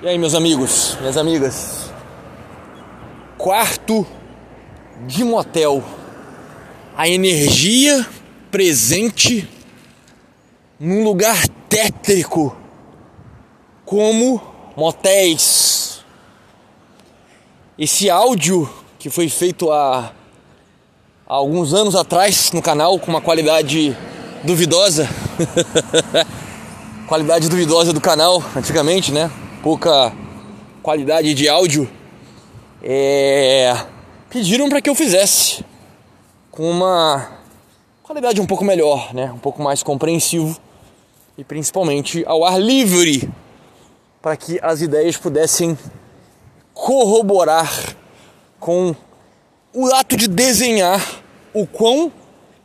E aí, meus amigos, minhas amigas? Quarto de motel. A energia presente num lugar tétrico como motéis. Esse áudio que foi feito há, há alguns anos atrás no canal com uma qualidade duvidosa. qualidade duvidosa do canal antigamente, né? Pouca qualidade de áudio. É... Pediram para que eu fizesse com uma qualidade um pouco melhor, né? Um pouco mais compreensivo e principalmente ao ar livre, para que as ideias pudessem corroborar com o ato de desenhar o quão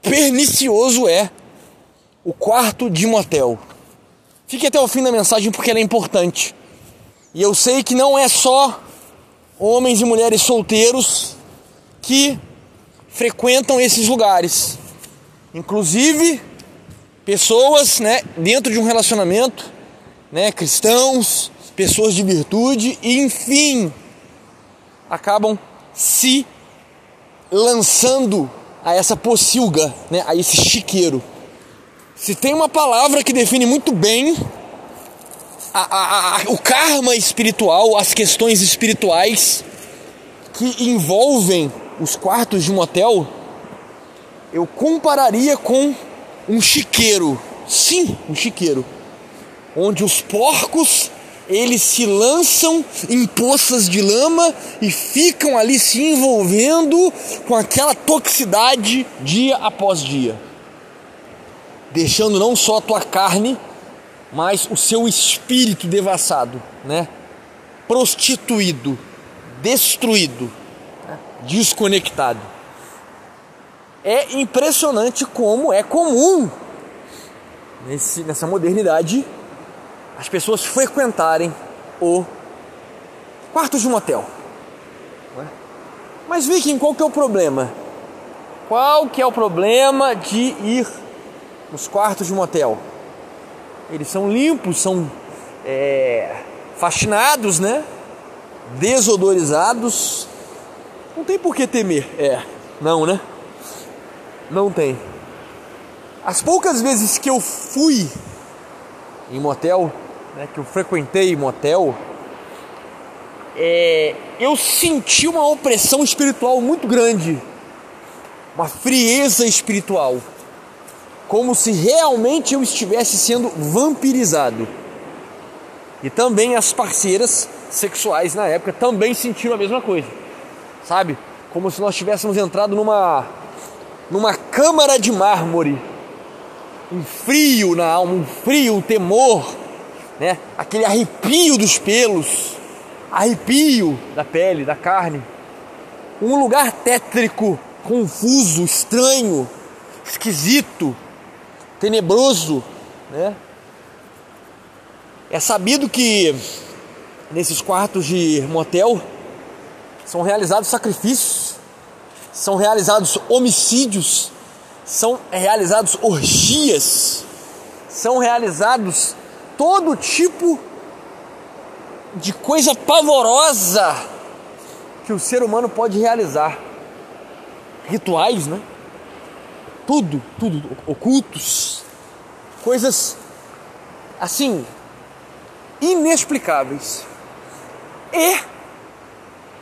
pernicioso é o quarto de motel. Fique até o fim da mensagem porque ela é importante. E eu sei que não é só homens e mulheres solteiros que frequentam esses lugares. Inclusive pessoas, né, dentro de um relacionamento, né, cristãos, pessoas de virtude e enfim, acabam se lançando a essa pocilga, né, a esse chiqueiro. Se tem uma palavra que define muito bem a, a, o karma espiritual, as questões espirituais que envolvem os quartos de motel, eu compararia com um chiqueiro. Sim, um chiqueiro. Onde os porcos eles se lançam em poças de lama e ficam ali se envolvendo com aquela toxicidade dia após dia, deixando não só a tua carne, mas o seu espírito devassado, né? Prostituído, destruído, né? desconectado. É impressionante como é comum nesse, nessa modernidade as pessoas frequentarem o quarto de motel. É? Mas Viking, qual que é o problema? Qual que é o problema de ir nos quartos de motel? Eles são limpos, são é, faxinados, né? Desodorizados. Não tem por que temer. É, não, né? Não tem. As poucas vezes que eu fui em motel, né, que eu frequentei motel, é, eu senti uma opressão espiritual muito grande, uma frieza espiritual, como se realmente eu estivesse sendo vampirizado. E também as parceiras sexuais na época também sentiram a mesma coisa, sabe? Como se nós tivéssemos entrado numa numa câmara de mármore, um frio na alma, um frio, um temor né? Aquele arrepio dos pelos, arrepio da pele, da carne. Um lugar tétrico, confuso, estranho, esquisito, tenebroso, né? É sabido que nesses quartos de motel são realizados sacrifícios, são realizados homicídios, são realizados orgias, são realizados todo tipo de coisa pavorosa que o ser humano pode realizar. Rituais, né? Tudo, tudo, ocultos. Coisas assim, inexplicáveis. E,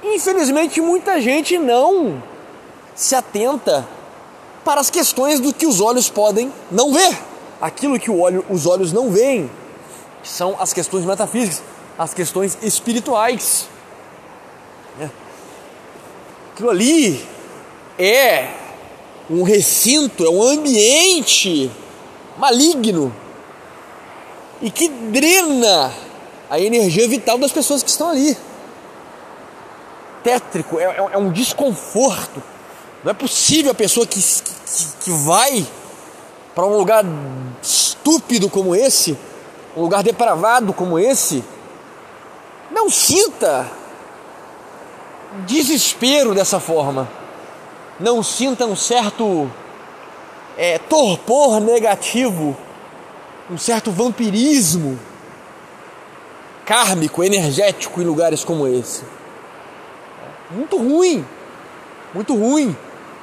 infelizmente, muita gente não se atenta para as questões do que os olhos podem não ver. Aquilo que olho, os olhos não veem são as questões metafísicas, as questões espirituais. Né? Aquilo ali é um recinto, é um ambiente maligno e que drena a energia vital das pessoas que estão ali. Tétrico, é, é, é um desconforto. Não é possível a pessoa que, que, que vai para um lugar estúpido como esse um lugar depravado como esse, não sinta desespero dessa forma. Não sinta um certo é, torpor negativo, um certo vampirismo kármico, energético em lugares como esse. Muito ruim, muito ruim,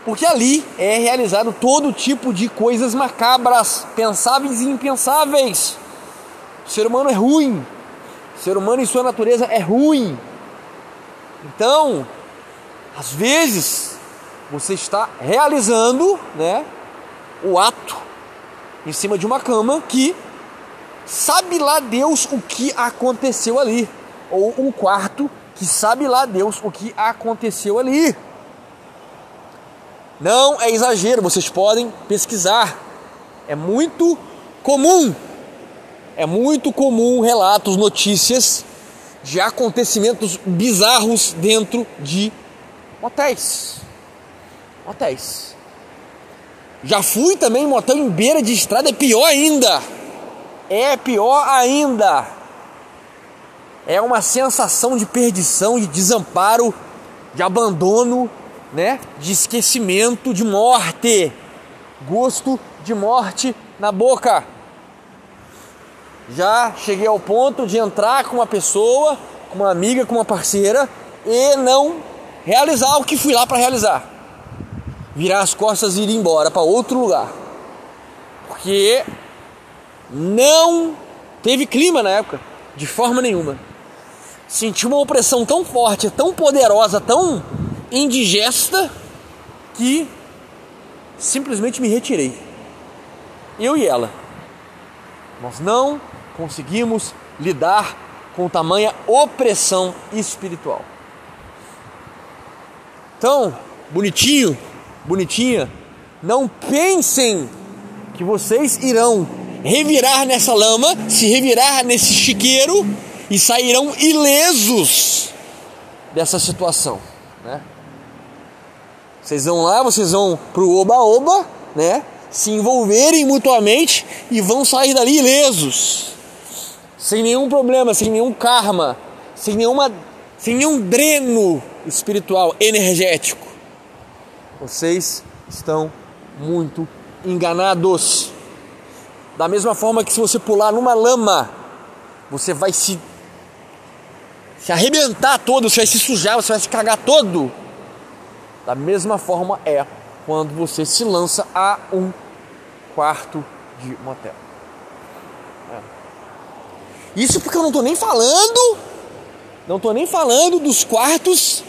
porque ali é realizado todo tipo de coisas macabras, pensáveis e impensáveis. O ser humano é ruim, o ser humano em sua natureza é ruim. Então, às vezes, você está realizando né, o ato em cima de uma cama que sabe lá Deus o que aconteceu ali, ou um quarto que sabe lá Deus o que aconteceu ali. Não é exagero, vocês podem pesquisar. É muito comum, é muito comum relatos, notícias de acontecimentos bizarros dentro de motéis. Motéis. Já fui também em motel em beira de estrada, é pior ainda. É pior ainda. É uma sensação de perdição, de desamparo, de abandono, né? De esquecimento, de morte. Gosto de morte na boca. Já cheguei ao ponto de entrar com uma pessoa, com uma amiga, com uma parceira e não realizar o que fui lá para realizar. Virar as costas e ir embora para outro lugar. Porque não teve clima na época, de forma nenhuma. Senti uma opressão tão forte, tão poderosa, tão indigesta que simplesmente me retirei. Eu e ela. Nós não conseguimos lidar com tamanha opressão espiritual. Então, bonitinho, bonitinha, não pensem que vocês irão revirar nessa lama, se revirar nesse chiqueiro e sairão ilesos dessa situação, né? Vocês vão lá, vocês vão pro oba-oba, né? Se envolverem mutuamente e vão sair dali ilesos sem nenhum problema, sem nenhum karma, sem nenhuma, sem nenhum dreno espiritual, energético. Vocês estão muito enganados. Da mesma forma que se você pular numa lama, você vai se se arrebentar todo, você vai se sujar, você vai se cagar todo. Da mesma forma é quando você se lança a um quarto de motel. Isso porque eu não estou nem falando, não estou nem falando dos quartos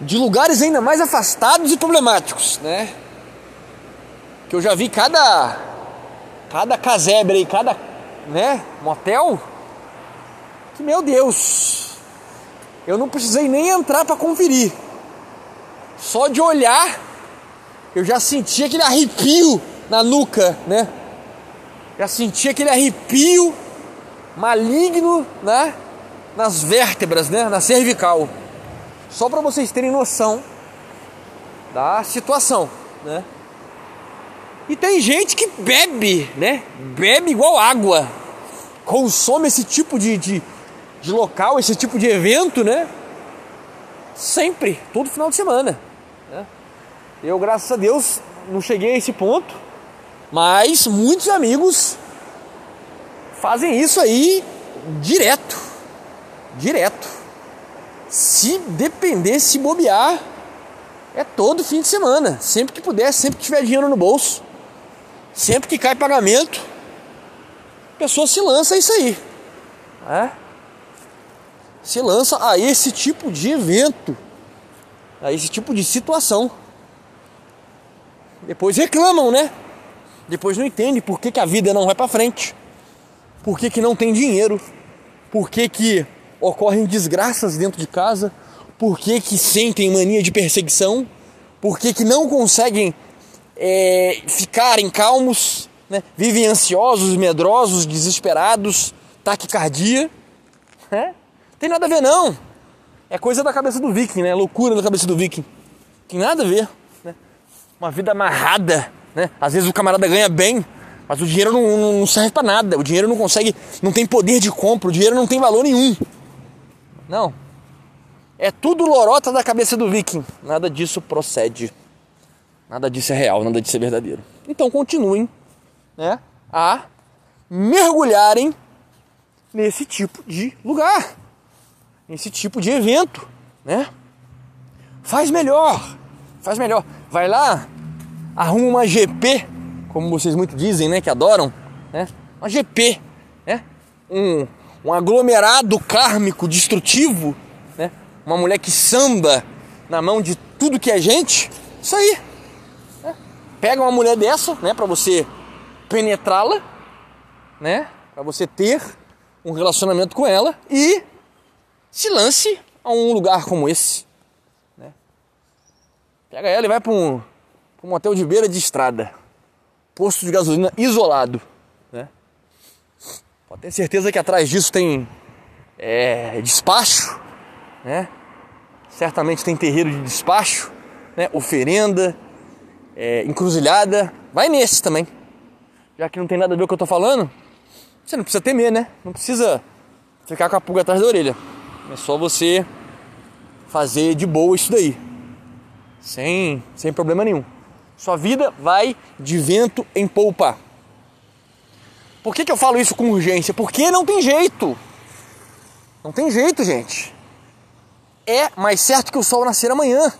de lugares ainda mais afastados e problemáticos, né? Que eu já vi cada cada casebre aí, cada, né, motel. Que meu Deus. Eu não precisei nem entrar para conferir. Só de olhar eu já senti aquele arrepio na nuca, né? Já senti aquele arrepio maligno, né? Nas vértebras, né? Na cervical. Só para vocês terem noção da situação, né? E tem gente que bebe, né? Bebe igual água. Consome esse tipo de, de, de local, esse tipo de evento, né? Sempre, todo final de semana. Né? Eu, graças a Deus, não cheguei a esse ponto. Mas muitos amigos fazem isso aí direto. Direto. Se depender, se bobear, é todo fim de semana. Sempre que puder, sempre que tiver dinheiro no bolso, sempre que cai pagamento, a pessoa se lança isso aí. É? Se lança a esse tipo de evento, a esse tipo de situação. Depois reclamam, né? Depois não entendem por que, que a vida não vai para frente por que, que não tem dinheiro, por que, que ocorrem desgraças dentro de casa, por que, que sentem mania de perseguição, por que, que não conseguem é, ficarem calmos, né? vivem ansiosos, medrosos, desesperados, taquicardia. É? Tem nada a ver não. É coisa da cabeça do viking, né? Loucura da cabeça do viking. Tem nada a ver. Né? Uma vida amarrada. Né? Às vezes o camarada ganha bem, mas o dinheiro não, não serve para nada. O dinheiro não consegue, não tem poder de compra. O dinheiro não tem valor nenhum. Não. É tudo lorota da cabeça do viking. Nada disso procede. Nada disso é real, nada disso é verdadeiro. Então continuem, né, a mergulharem nesse tipo de lugar, nesse tipo de evento, né? Faz melhor, faz melhor. Vai lá, arruma uma GP, como vocês muito dizem, né? Que adoram, né? Uma GP, né? Um, um aglomerado kármico destrutivo, né? Uma mulher que samba na mão de tudo que é gente. Isso aí. Né? Pega uma mulher dessa, né? Pra você penetrá-la, né? Para você ter um relacionamento com ela e se lance a um lugar como esse. Né? Pega ela e vai para um, um motel de beira de estrada, posto de gasolina isolado. Pode ter certeza que atrás disso tem é, despacho, né? certamente tem terreiro de despacho, né? oferenda, é, encruzilhada. Vai nesse também já que não tem nada a ver com o que eu tô falando, você não precisa temer, né? Não precisa ficar com a pulga atrás da orelha. É só você fazer de boa isso daí. Sem, sem problema nenhum. Sua vida vai de vento em polpa. Por que, que eu falo isso com urgência? Porque não tem jeito. Não tem jeito, gente. É mais certo que o sol nascer amanhã.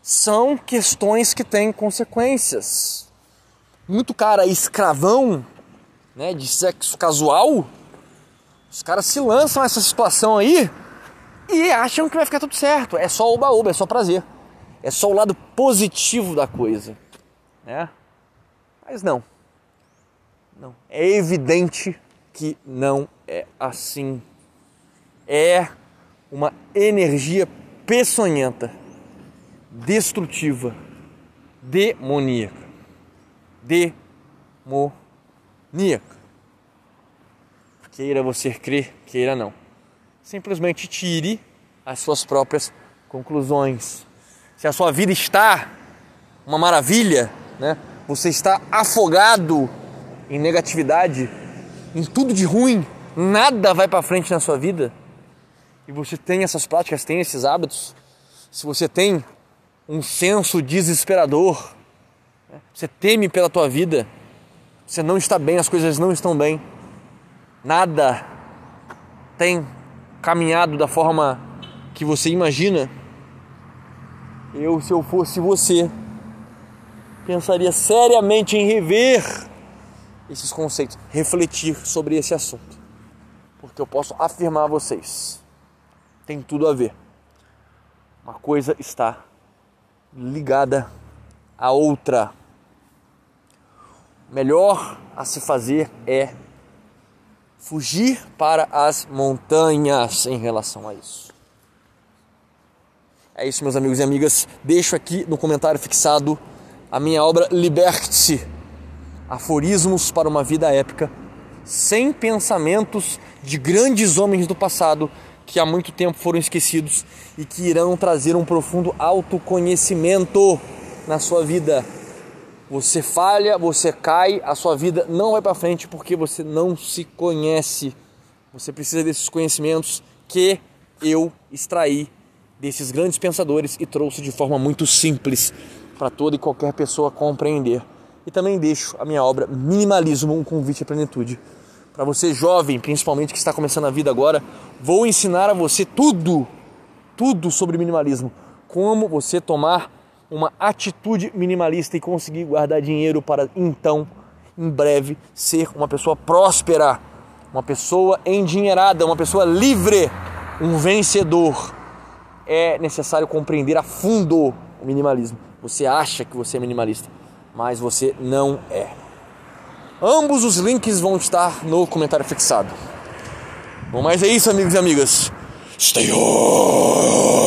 São questões que têm consequências muito cara escravão, né, de sexo casual, os caras se lançam nessa situação aí e acham que vai ficar tudo certo. É só oba-oba, é só prazer. É só o lado positivo da coisa, né? Mas não. Não. É evidente que não é assim. É uma energia peçonhenta, destrutiva, demoníaca demoníaca. Queira você crer, queira não. Simplesmente tire as suas próprias conclusões. Se a sua vida está uma maravilha, né? Você está afogado em negatividade, em tudo de ruim, nada vai para frente na sua vida. E você tem essas práticas, tem esses hábitos. Se você tem um senso desesperador você teme pela tua vida, você não está bem, as coisas não estão bem, nada tem caminhado da forma que você imagina. Eu, se eu fosse você, pensaria seriamente em rever esses conceitos, refletir sobre esse assunto. Porque eu posso afirmar a vocês, tem tudo a ver. Uma coisa está ligada à outra melhor a se fazer é fugir para as montanhas em relação a isso. É isso, meus amigos e amigas. Deixo aqui no comentário fixado a minha obra Liberte-se Aforismos para uma Vida Épica, sem pensamentos de grandes homens do passado que há muito tempo foram esquecidos e que irão trazer um profundo autoconhecimento na sua vida. Você falha, você cai, a sua vida não vai para frente porque você não se conhece. Você precisa desses conhecimentos que eu extraí desses grandes pensadores e trouxe de forma muito simples para toda e qualquer pessoa compreender. E também deixo a minha obra Minimalismo, um convite à plenitude. Para você jovem, principalmente que está começando a vida agora, vou ensinar a você tudo, tudo sobre minimalismo. Como você tomar uma atitude minimalista e conseguir guardar dinheiro para então, em breve, ser uma pessoa próspera, uma pessoa endinheirada, uma pessoa livre, um vencedor. É necessário compreender a fundo o minimalismo. Você acha que você é minimalista, mas você não é. Ambos os links vão estar no comentário fixado. Bom, mas é isso, amigos e amigas. Stay on!